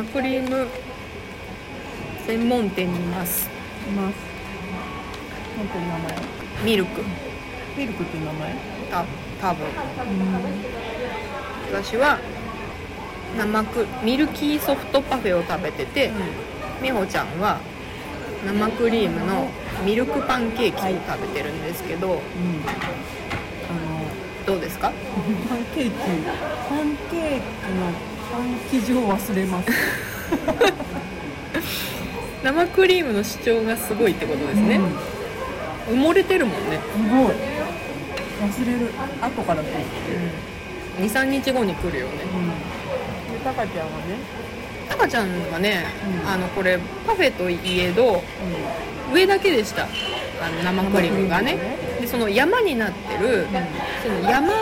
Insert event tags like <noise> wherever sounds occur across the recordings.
生クリーム。専門店にいます。います。本当に名前。ミルク。ミルクっていう名前？た多分。私は生クミルキーソフトパフェを食べてて美穂ちゃんは生クリームのミルクパンケーキを食べてるんですけど、うん、あのどうですか？パンケーキ。パンケーキのパン生地を忘れます。<laughs> 生クリームの主張がすごいってことですね、埋もれてるもんね、すごい。忘れる後から来る。23日後に来るよね。うん。でタカちゃんはね。タカちゃんはね、うん。あのこれパフェといえど上だけでした。あの生クリームがね。生クリームでその山になってる、うん。その山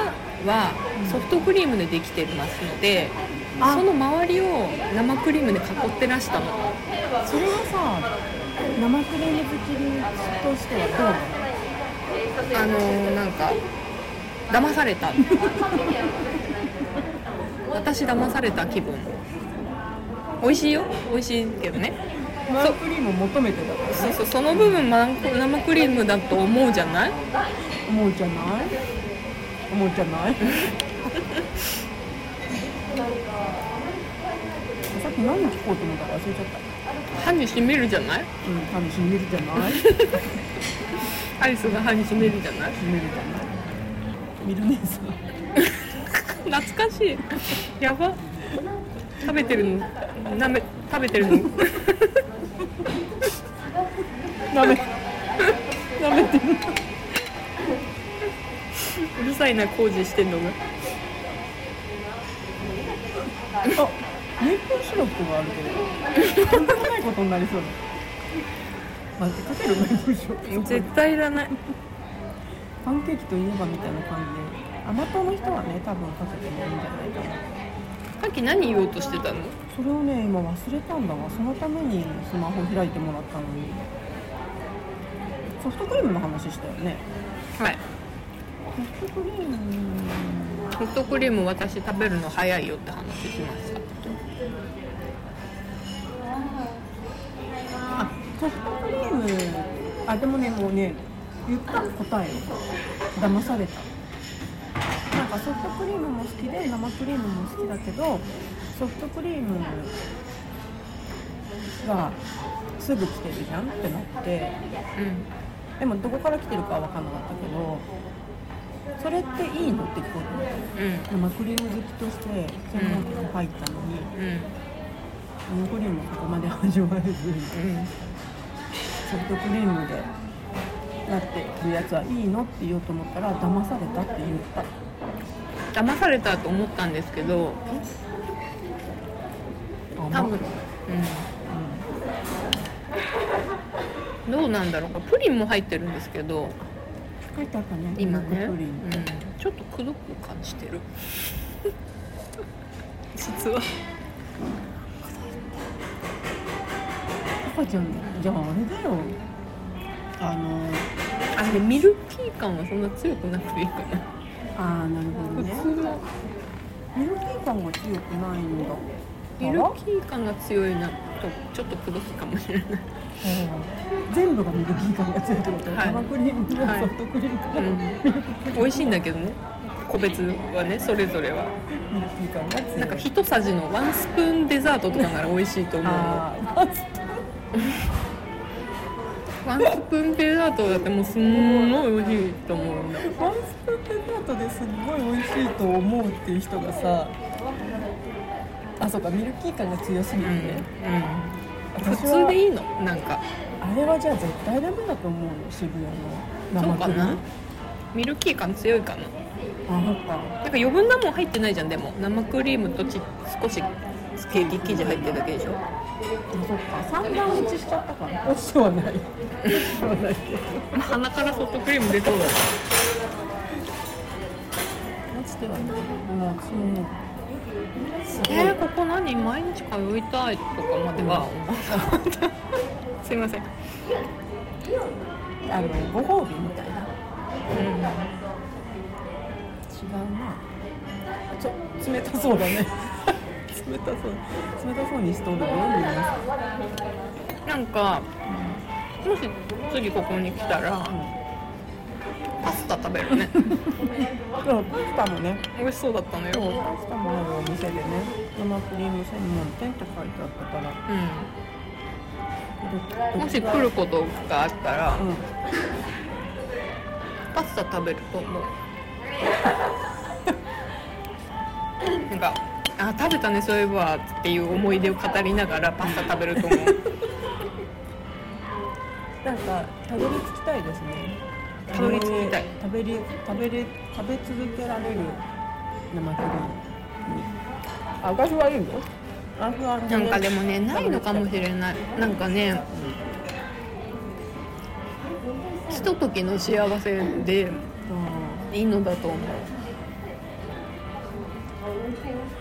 はうん。ソフトクリームでできてますので、あその周りを生クリームで囲ってらしたの。それはさ生クリーム好きとしてはどうなの？あのーなんか騙された。私騙された気分。美味しいよ。美味しいけどね。生クリームを求めてたからそうそう。その部分ま生クリームだと思うじゃない？思うじゃない？思うじゃない？<laughs> 何聞こうと思ったか忘れちゃった。歯にしみるじゃない？うん歯にしみるじゃない？し <laughs> アリスが歯にしみるじゃない？みるじゃない。ミル姉さん懐かしい。やば。食べてるの？なめ食べてるの？ダメダメってる。うるさいな工事してんのが。あメープルシロップがあるけどとんでもないことになりそうだ待ってかけるメープルシロップ絶対いらない。パンケーキといえばみたいな感じで。甘党の人はね多分かけてもいいんじゃないかな。さっき何言おうとしてたの？それをね今忘れたんだわそのためにスマホ開いてもらったのに。ソフトクリームの話したよね。はい。ソフトクリーム。ソフトクリーム私食べるの早いよって話しましたソフトクリームあでもねもうね言った答えを騙された。なんかソフトクリームも好きで生クリームも好きだけどソフトクリームがすぐ来てるじゃんってなって。うんでもどこから来てるかは分かんなかったけどそれっていいのって聞こえうんた生クリーム好きとして専門店に入ったのに。うん。生クリームそこまで味わえずに。うんソフトクリームでなってるやつはいいのって言おうと思ったら騙されたって言った。騙されたと思ったんですけど多分、うん、どうなんだろうか。プリンも入ってるんですけど書いてあったね今ね、うんプリン、ちょっとくどく感じてる。<laughs> 実は赤ちゃんじゃああれだよ。あのあれミルキー感はそんな強くなくていいかな。あーなるほどね。普通。のミルキー感が強くないんだ。ミルキー感が強いなとちょっとくどきかもしれない。全部がミルキー感が強いってこと、はい。生クリームとはい。ソフトクリームとうん。ミルクプリン美味しいんだけどね。個別はねそれぞれは。ミルキー感が強い。なんか一さじのワンスプーンデザートとかなら美味しいと思う。あーワンスプーンデザートだってもうすんごい美味しいと思うんだ。ワンスプーンデザートですっごい美味しいと思うっていう人がさあそうかミルキー感が強すぎて、うん、うん、普通でいいの？なんか。あれはじゃあ絶対ダメだと思うよ渋谷の生クリーム。な？ミルキー感強いかな。あそっか。なんか余分なもん入ってないじゃんでも。生クリームとち少しケーキ生地入ってるだけでしょ？あそっか三段落ちしちゃったから落ちてはな。い落ちてはない。けど鼻からソフトクリーム出そうだ。落ちてはない。もうそうえー、ここ何？毎日通いたいとかまでは。思ったすいません、あのご褒美みたいな。うん、違うな。ちょ冷たそうだね冷たそう冷たそうにしとるよ皆さんなんかもし次ここに来たらパスタ食べるね。そうパスタもね。美味しそうだったのそうよ。パスタもあるお店でね生クリーム専門店って書いてあったから。うん。もし来ることがあったらうん。パスタ食べると思う。<laughs> なんかあ食べたねそういえばっていう思い出を語りながらパスタ食べると思う。<laughs> なんかたどり着きたいですね。たどり着きたい。食べれ食べれ食べ続けられる生クリーム。あ私はいいよ私はなんかでもねないのかもしれない。なんかねひとときの幸せでうんいいのだと思う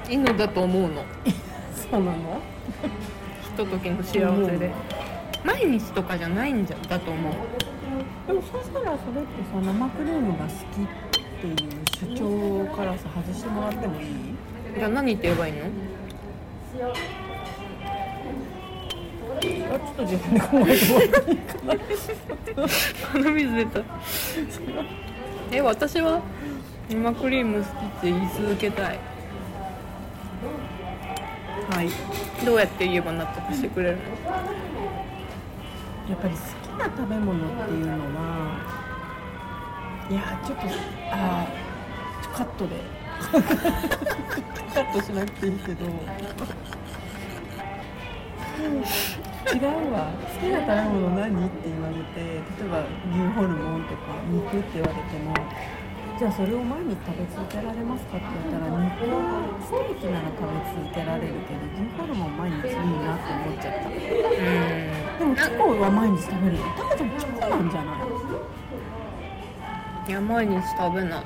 いいのだと思うの。<laughs> そうなの？ひとときの幸せで。毎日とかじゃないんじゃだと思う。でもそしたらそれってさ生クリームが好きっていう主張からさ外してもらってもいい？じゃあ何って言えばいいの？あちょっと自分で考えてもらって鼻水出た。<laughs> え私は生クリーム好きって言い続けたいはい。どうやって言えば納得してくれるの？やっぱり好きな食べ物っていうのはいやちょっとあーちょカットで。カットしなくていいけど。違うわ。好きな食べ物何って言われて例えば牛ホルモンとか肉って言われてもじゃあそれを毎日食べ続けられますかって言ったら肉はステーキなら食べ続けられるけど牛ホルモン毎日いいなって思っちゃった。うでもチョコは毎日食べるのタカちゃんチョコなんじゃないんいや毎日食べない。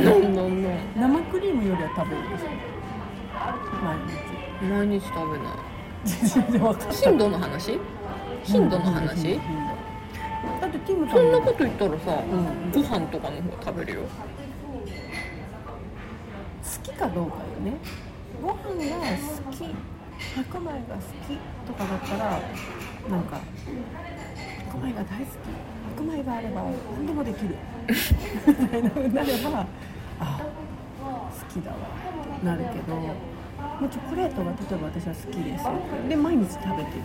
ノンノンノン生クリームよりは食べるでしょ毎毎日食べない。日全然分かった頻度の話？頻度の話？頻度だってティムさそんなもこと言ったらさうん。ご飯とかの方食べるよ。好きかどうかよね。ご飯が好き白米が好きとかだったらなんか白米が大好き白米があれば何でもできる。みたいな風になればあ好きだわなるけどもうチョコレートが例えば私は好きですで毎日食べてる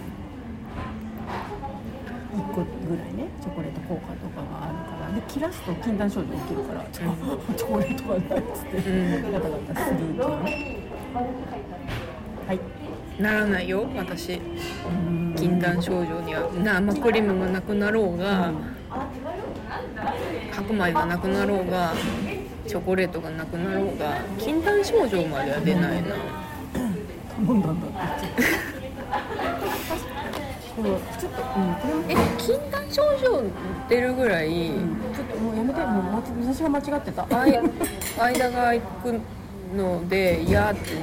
1個ぐらいねチョコレート効果とかがあるから。で切らすと禁断症状起きるから、チョコレートがないっつって、うんガタガタするけどねはい。ならないよ私。うん。禁断症状には。生クリームがなくなろうが白米がなくなろうがチョコレートがなくなろうが禁断症状までは出ないな。頼んだんだって言ってこれちょっとうんこれもえ禁断症状出るぐらいうん。ちょっともうやめてもう私が間違ってた。間が空くので嫌って。や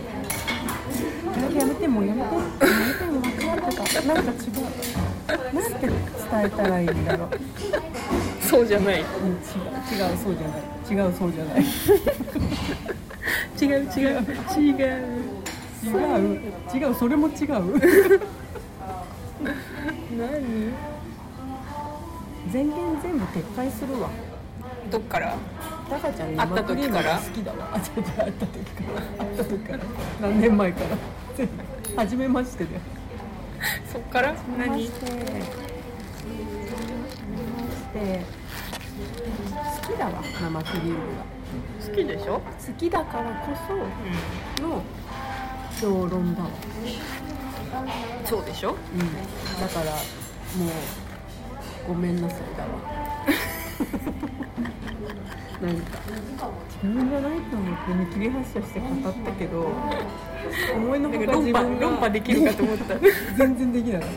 めてやめてもうやめて。やめてもう間違ってた。なんか違う。なんて伝えたらいいんだろう。そうじゃない。うん違う違うそうじゃない。違うそうじゃない。違う。違う。違う。違う。違う。それも違う何？全言全部撤回するわ。どっから？タカちゃん会った生クリーム時からが好きだわ。あ違う違う会った時から会った時から。何年前から？初めましてでそっから？何？して初めまして。好きだわ生クリームが。好きでしょ、好きだからこその評論だわそうでしょ？うん。だからもうごめんなさいだわ。<laughs> なんか。自分じゃないと思って見切り発車して語ったけど思いのほか自分が論破できるかと思った。<laughs> 全然できなかった。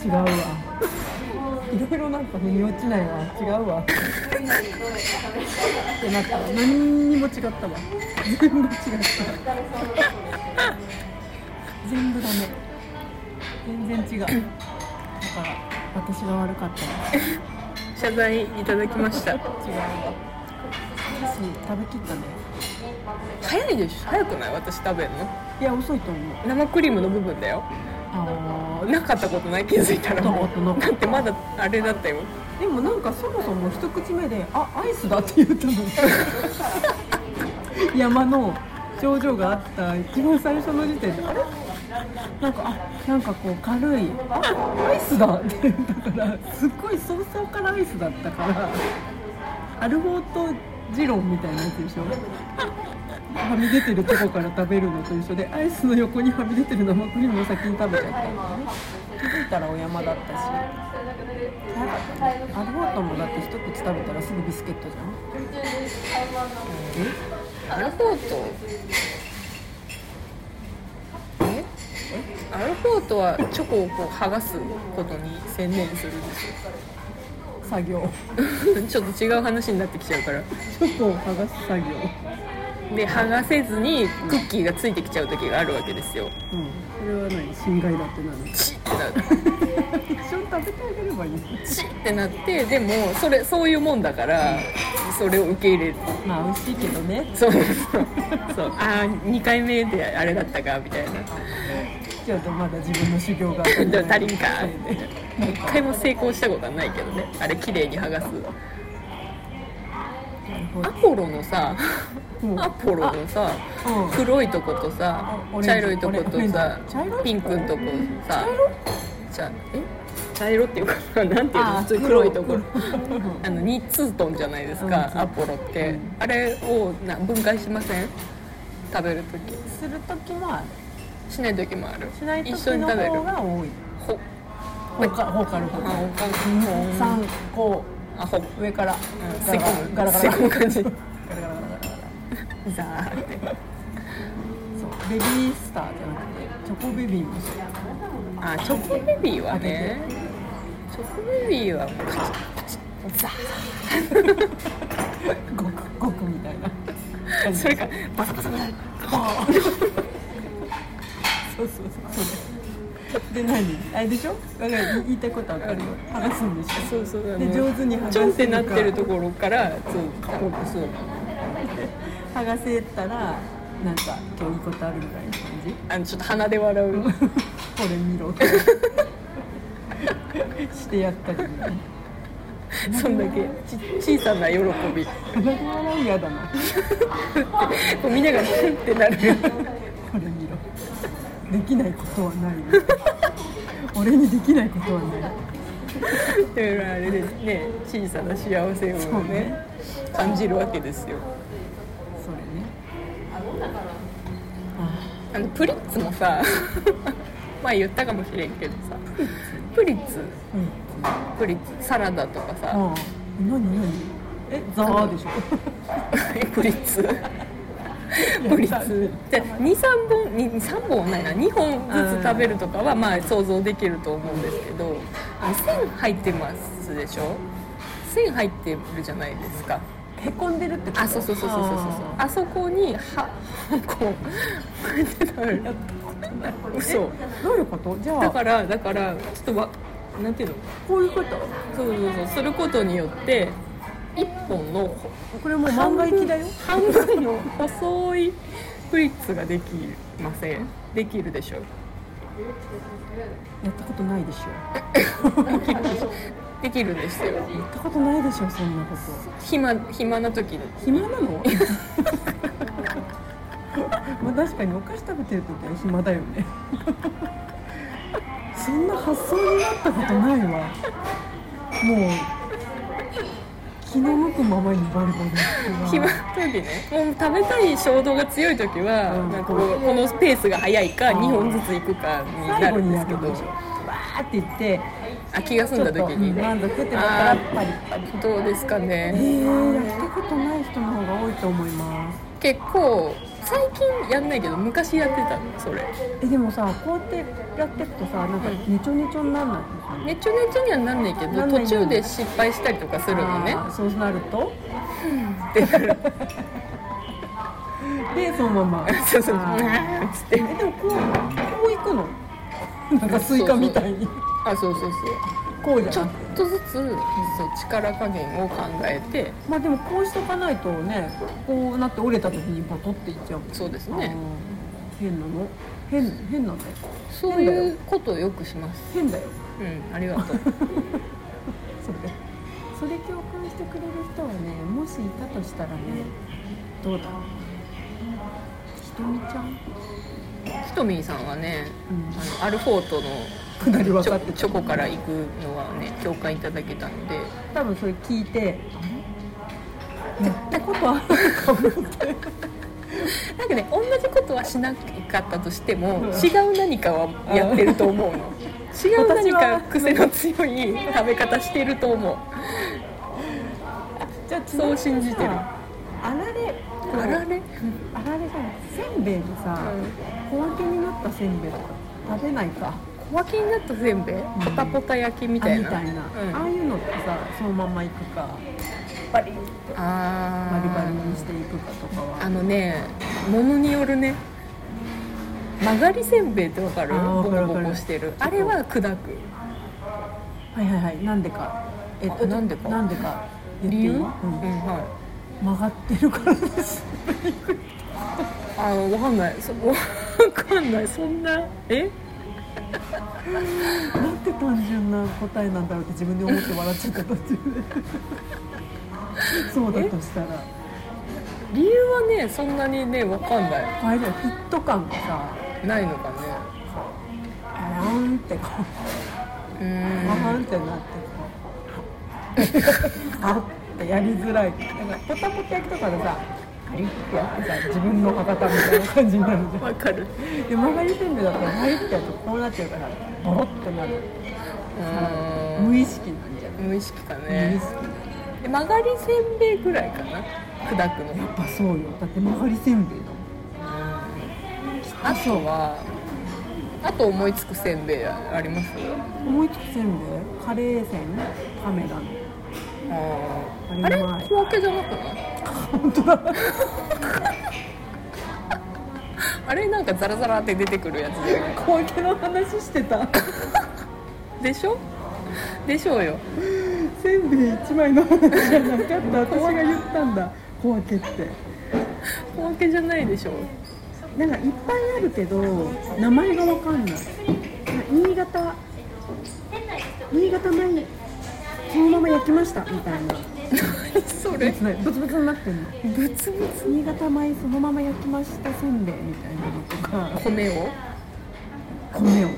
<laughs> 違うわ。いろいろなんか腑に落ちないわ。違うわ。ってなった何にも違ったわ。全部違った。全部ダメ全然違う。だから私が悪かった。わ謝罪いただきました。違う。わ私食べきったね。早いでしょ。早くない？私食べるの？いや遅いと思う。生クリームの部分だよ。あなかったことない気づいたら。もうだってまだあれだったよ。でもなんかそもそも一口目で「あアイスだ」って言ったの <laughs> 山の頂上があった。一番最初の時点であれ？なんかあなんかこう軽いあアイスだって言ったからすっごい早々からアイスだったからアルフォートジロンみたいなやつでしょ。はみ出てるとこから食べるのと一緒でアイスの横にはみ出てる生クリームを先に食べちゃった。ね気づいたらお山だったし。アルフォートもだって一口食べたらすぐビスケットじゃん。アルフォート？えアルフォートはチョコをこう剥がすことに専念するんですよ。作業。<laughs> ちょっと違う話になってきちゃうから。チョコを剥がす作業。で剥がせずにクッキーがついてきちゃう時があるわけですよ。うん。それは何？侵害だってなる。チッってなる。<laughs> 一緒に食べてあげればいい。チッってなってでもそれそういうもんだからそれを受け入れる。まあ美味しいけどね。そう。そう。そうああ2回目であれだったかみたいなちょっとまだ自分の修行がでも足りんか。一回も成功したことはないけどねあれ綺麗に剥がすアポロのさうアポロのさ黒いとことさ茶色いとことさピンクのとこさ茶色茶え茶色っていうか。なんていうの普通黒いところあの2ツートンじゃないですか。アポロってあれをな分解しません食べるときする時もあるしない時もある。しない一時の緒に食べる。方が多いほ。ほうかほうかるほうか。三こ。あほ。う上から。うん。ガラガラせこむ。ガラガラせこむ感じ。ガラガラガラガラザーって。そう。ベビースターじゃなくてチョコベビーもあチョコベビーはね。チョコベビーはザ <laughs> ごくごくみたいな。ーそれかバサバサバサ <laughs> そうそうそれで何？あれでしょ？だから言いたいことわかるよ。剥がすんでしょ？そうそうで上手に剥がせるか。ちょんってなってるところからそうそう剥がせたらなんか今日いいことあるみたいな感じ？あのちょっと鼻で笑う。これ見ろ。してやったりね。そんだけ。ち小さな喜び。鼻で笑うやだな。<laughs> こう見ながらふってなる。これ見ろできないことはない。俺にできないことはない。だからあれですね。小さな幸せをねね感じるわけですよ。それね。あのプリッツもさ <laughs> 前言ったかもしれんけどさプリッツ。うんプリッツ。サラダとかさ。ああ何何？えザーでしょ。<laughs> えプリッツプリッツで23本に3本はないな。2本ずつ食べるとかはまあ想像できると思うんですけどあの線入ってますでしょ？線入ってるじゃないですか。へこんでるってこと？あそうそうそうそうそうそう。あそこには <laughs> こう嘘。どういうこと？じゃあ。だからだからちょっとわなんていうの？こういうこと？そうそうそう。することによって一本のこれもう漫画行きだよ。半分の細いプリッツができません。できるでしょやったことないでしょ。<laughs> できるんですよやったことないでしょそんなこと。暇暇な時に。暇なの？<laughs> まあ確かにお菓子食べてる時は暇だよね。そんな発想になったことないわ。もう気の向くままにバリバリ暇な時ねもう食べたい衝動が強い時は、うん。なんかこうこのペースが速いかうん2本ずつ行くかになるんですけど。わーって言ってあ気が済んだ時に。満足ってなったらあパリパリ。ーどうですかえねー、やったことない人の方が多いと思います。結構最近やんないけど昔やってたのそれ。えでもさこうやってやっていくとさなんかネチョネチョにならない？のねちょねちょにはなんないけどなんない途中で失敗したりとかするのね。あーそうなると？ででそのまま。そうそう。あー。うんつって。えでもこうこう行くの？なんかスイカみたいに。あそうそうそうこうじちょっとずつそう力加減を考えて。まあでもこうしとかないとねこうなって折れた時にボトっていっちゃう。そうですね。変なの？変変なんだよ。そういうことをよくします。変だよ。うんありがとう。<laughs> それそれ共感してくれる人はねもしいたとしたらねどうだひとみちゃん、ひとみーさんはねうん。あのアルフォートのくだり分チかってた。ョチョコから行くのはね共感いただけたので。多分それ聞いてったことあるかもって。<laughs> なんかね同じことはしなかったとしても、うん。違う何かはやってると思うの。<laughs> 違う何か癖の強い食べ方してると思う。じゃあそう信じてる。ああられ。あられ、あられじゃない。せんべいでさ、小分けになったせんべいとか。食べないか。小分けになったせんべい？ポタポタ焼きみたいな。あみたいな、うん。ああいうのってさそのまんまいくか。バリ。あー。バリバリにしていくかとかは。あのねものによるね。曲がりせんべいってわかる？ボコボコしてる。あれは砕く。はいはいはい。なんでか。えあなんでか？なんでか。理由、うん。うんは曲がってるからです。いあーわかんない。そ <laughs> わかんない。そんなえ？<laughs> なんて単純な答えなんだろうって自分で思って笑っちゃった途中で。<laughs> そうだとしたら。理由はねそんなにねわかんない。あれだよフィット感がさないのかね。あーんってこううあーんんってなってこうあってやりづらい。なんかポタポタ焼きとかでさカリッてやってさ自分の博多みたいな感じになるじゃんわかる。で曲がりせんべいだったらカリッてやるとこうなってるからボロッてなるうん無意識なんじゃない無意識か無意ね。識で曲がりせんべいぐらいかな？砕くの。やっぱそうよ。だって曲がりせんべいだもん。あとはあと思いつくせんべいあります？思いつくせんべい？カレーせん？カメラの。あー。あれあれ？うまい小分けじゃなくない？本当だ。あれなんかザラザラって出てくるやつじゃない小分けの話してた。でしょ？でしょうよ。せんべい一枚の話じゃなかった。私が言ったんだ。小分けって。小分けじゃないでしょ。なんかいっぱいあるけど名前がわかんない。新潟。新潟米そのまま焼きました。みたいなそれ？ブツブツになってんの？ブツブツ新潟米そのまま焼きましたせんべいみたいなのとか。米を？米を。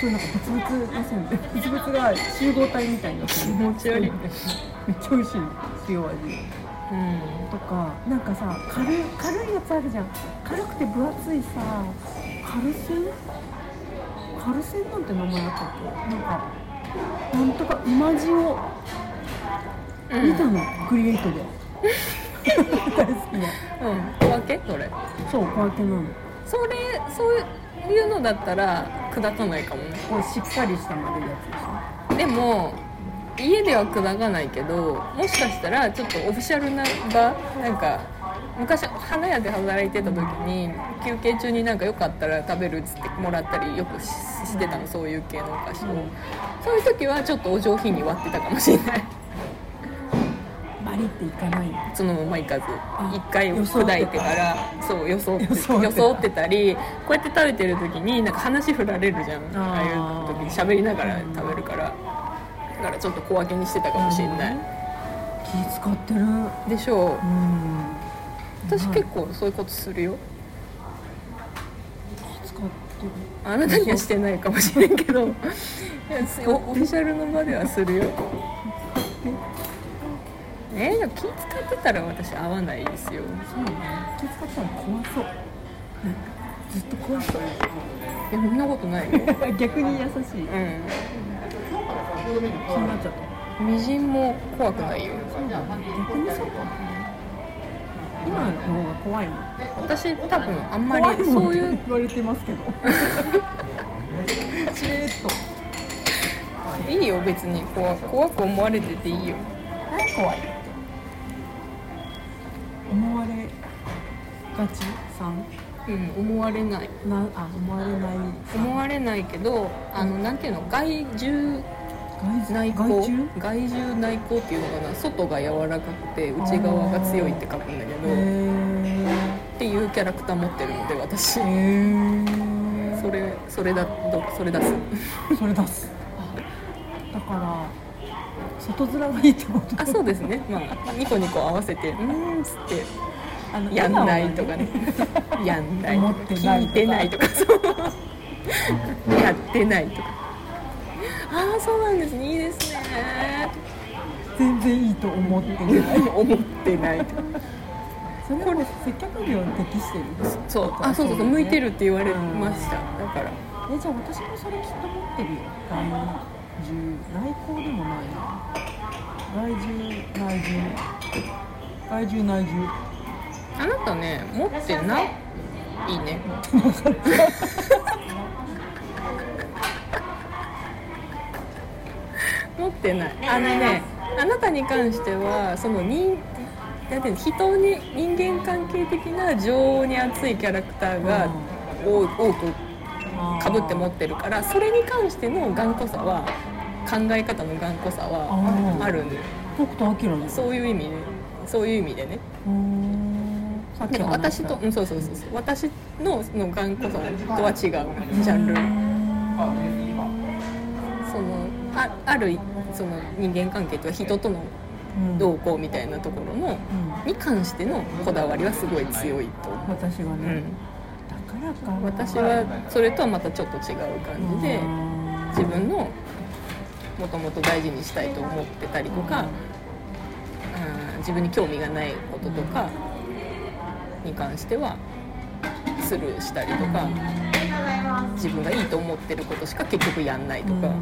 そうなんかブツブツのせんべい。ブツブツが集合体みたいにな気持ち悪い。めっちゃ美味しいの。塩味。うん。とかなんかさ軽い軽いやつあるじゃん。軽くて分厚いさカルセン？カルセンなんて名前あったっけ？なんかなんとか見たの、クリエイトで。大好きなうん。小分け？それ。そう小分けなの。それそういうのだったら砕かないかもね。これしっかりした丸いやつでしでも家では砕かないけどもしかしたらちょっとオフィシャルな場なんか昔花屋で働いてた時に休憩中になんかよかったら食べるっつってもらったりよくししてたのそういう系のお菓子を、うん。そういう時はちょっとお上品に割ってたかもしれないょバリっていかない。のそのままいかず。あ一回砕いてからそうよそって装って。たりこうやって食べてる時になんか話振られるじゃん。あー。ああいう時に喋りながら食べるから。だからちょっと小分けにしてたかもしれない、気使ってる。でしょう。うん。私結構そういうことするよ。気使ってる。あなたにはしてないかもしれんけど。<laughs> オフィシャルの場ではするよえでも気使ってたら私合わないですよ。そうね。気使ったら怖そう。ずっと怖そう。いやそんなことないよ。<laughs> 逆に優しい。うん。気になっちゃった。みじんも怖くないよ。そうだね逆にそうか今の方が怖いの。私多分あんまりそういう言われてますけど。しれっと。いいよ別に。怖怖く思われてていいよ。何怖い思われがちさん？うん思われない。なあ思われない思われないけどあのなんていうの害獣？内向？外中外獣内向っていうのかな？外が柔らかくて内側が強いって書くんだけどへっていうキャラクター持ってるので私。それそれだどそれ出す。それ出す。<laughs> だから外面がいいってことあそうですね。まあニコニコ合わせて「うーん」っつってあのやんないとかね。やんない。思ってない聞いてないとか。そうやってないとか。ああそうなんですね。いいですね。全然いいと思ってない。<laughs> 思ってないとか。それこれ接客業に適してる？そう。あそうそうそう。向いてるって言われました。だから。えじゃあ私もそれきっと持ってるよ。外獣内向でもないな。外獣内獣。外獣内獣。あなたね持ってないいいね。持ってない。あのねあなたに関してはその人なんて人に人間関係的な情に熱いキャラクターが多多くかぶって持ってるからそれに関しての頑固さは考え方の頑固さはああるんで。北斗晶ですそういう意味でそういう意味でね。うーん。さっきだから話した私と、うん、そうそうそうそう。私のその頑固さとは違うジャンル。そのああるその人間関係とは人とのうん。動向みたいなところのうん。に関してのこだわりはすごい強いと。思私がう、うね、ん、だからか私はそれとはまたちょっと違う感じで自分のもともと大事にしたいと思ってたりとか、うん、自分に興味がないこととかに関してはスルーしたりとか自分がいいと思ってることしか結局やんないとか、はい。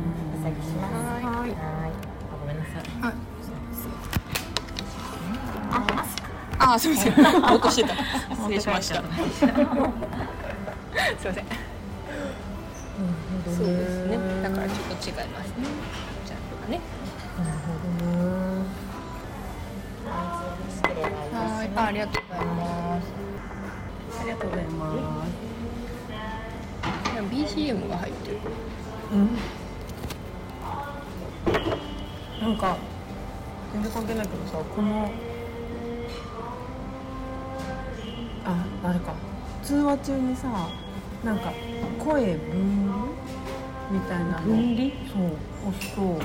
ああすみません。<laughs> 落としてた。失礼しました。<laughs> すいません。そうですね。だからちょっと違いますねジャンルがね。はいあありがとうございます。ありがとうございますでも BGM が入ってるなんか全然関係ないけどさこのああれか。通話中にさなんか声分離みたいなの。分離そう押すと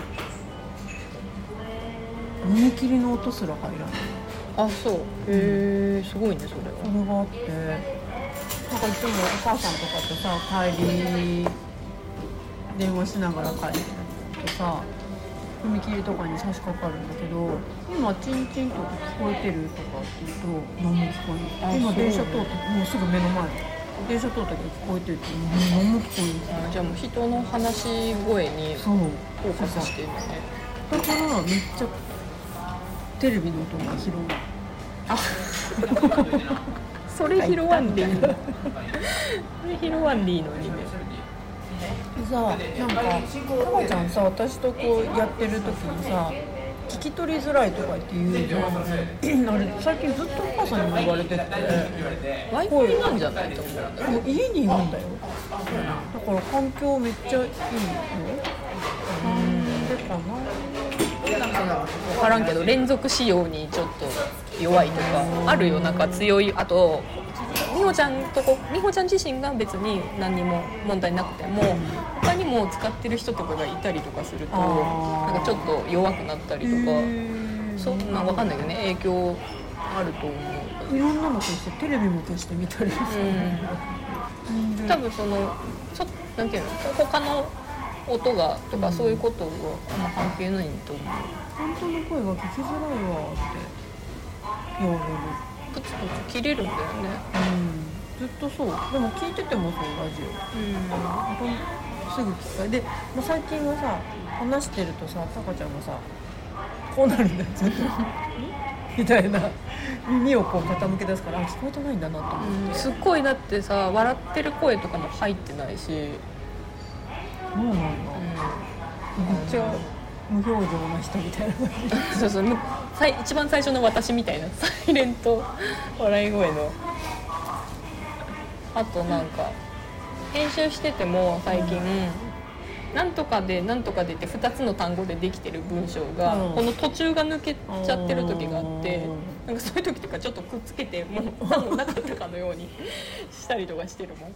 耳切りの音すら入らない。あそう。へえすごいねそれそれがあってなんかいつもお母さんとかとさ帰り電話しながら帰るとさ踏切とかに差し掛かるんだけど今チンチンとか聞こえてるとかって言うと何も聞こえない今電車通ってもうすぐ目の前。電車通ったけど聞こえてるって何も聞こえないあじゃあもう人の話し声にフォーカスしてるのね。だからめっちゃテレビの音が拾う。それ拾わんでいいの。それ拾わんでいいのにね。でさなんかタマちゃんさ私とこうやってる時にさ聞き取りづらいとかって言うじゃん。あれ最近ずっとお母さんにも言われてて w i f i なんじゃないと思う家にいるんだよ。だから環境めっちゃいいよかな分からんけど連続使用にちょっと弱いとかあるよ。なんか強い。あと美穂ちゃんとこ美穂ちゃん自身が別に何にも問題なくても他にも使ってる人とかがいたりとかするとなんかちょっと弱くなったりとか。そんな分かんないけどね。影響あると思う。いろんなの消してテレビも消してみたりして、うん。多分そのちょなんていうの？他の音がとかそういうことはあんま関係ないと思う本当の声が聞きづらいわって。言われるプツプツ切れるんだよね。うん。ずっとそう。でも聞いててもそうラジオ。うん。ほんすぐ聞きたい。で、まあ、最近はさ話してるとさタカちゃんがさこうなるんだよずっと。<laughs> みたいな。耳をこう傾け出すからあ聞こえてないんだなと思って、すっごいだってさ笑ってる声とかも入ってないし、そうなんだ。めっちゃ無表情な人みたいな。そうそう一番最初の私みたいな。サイレント笑い声の。あとなんか編集してても最近なんとかでなんとかでって2つの単語でできてる文章が、うん。この途中が抜けちゃってる時があってなんかそういう時とかちょっとくっつけてもう何もなかったかのようにしたりとかしてるもん。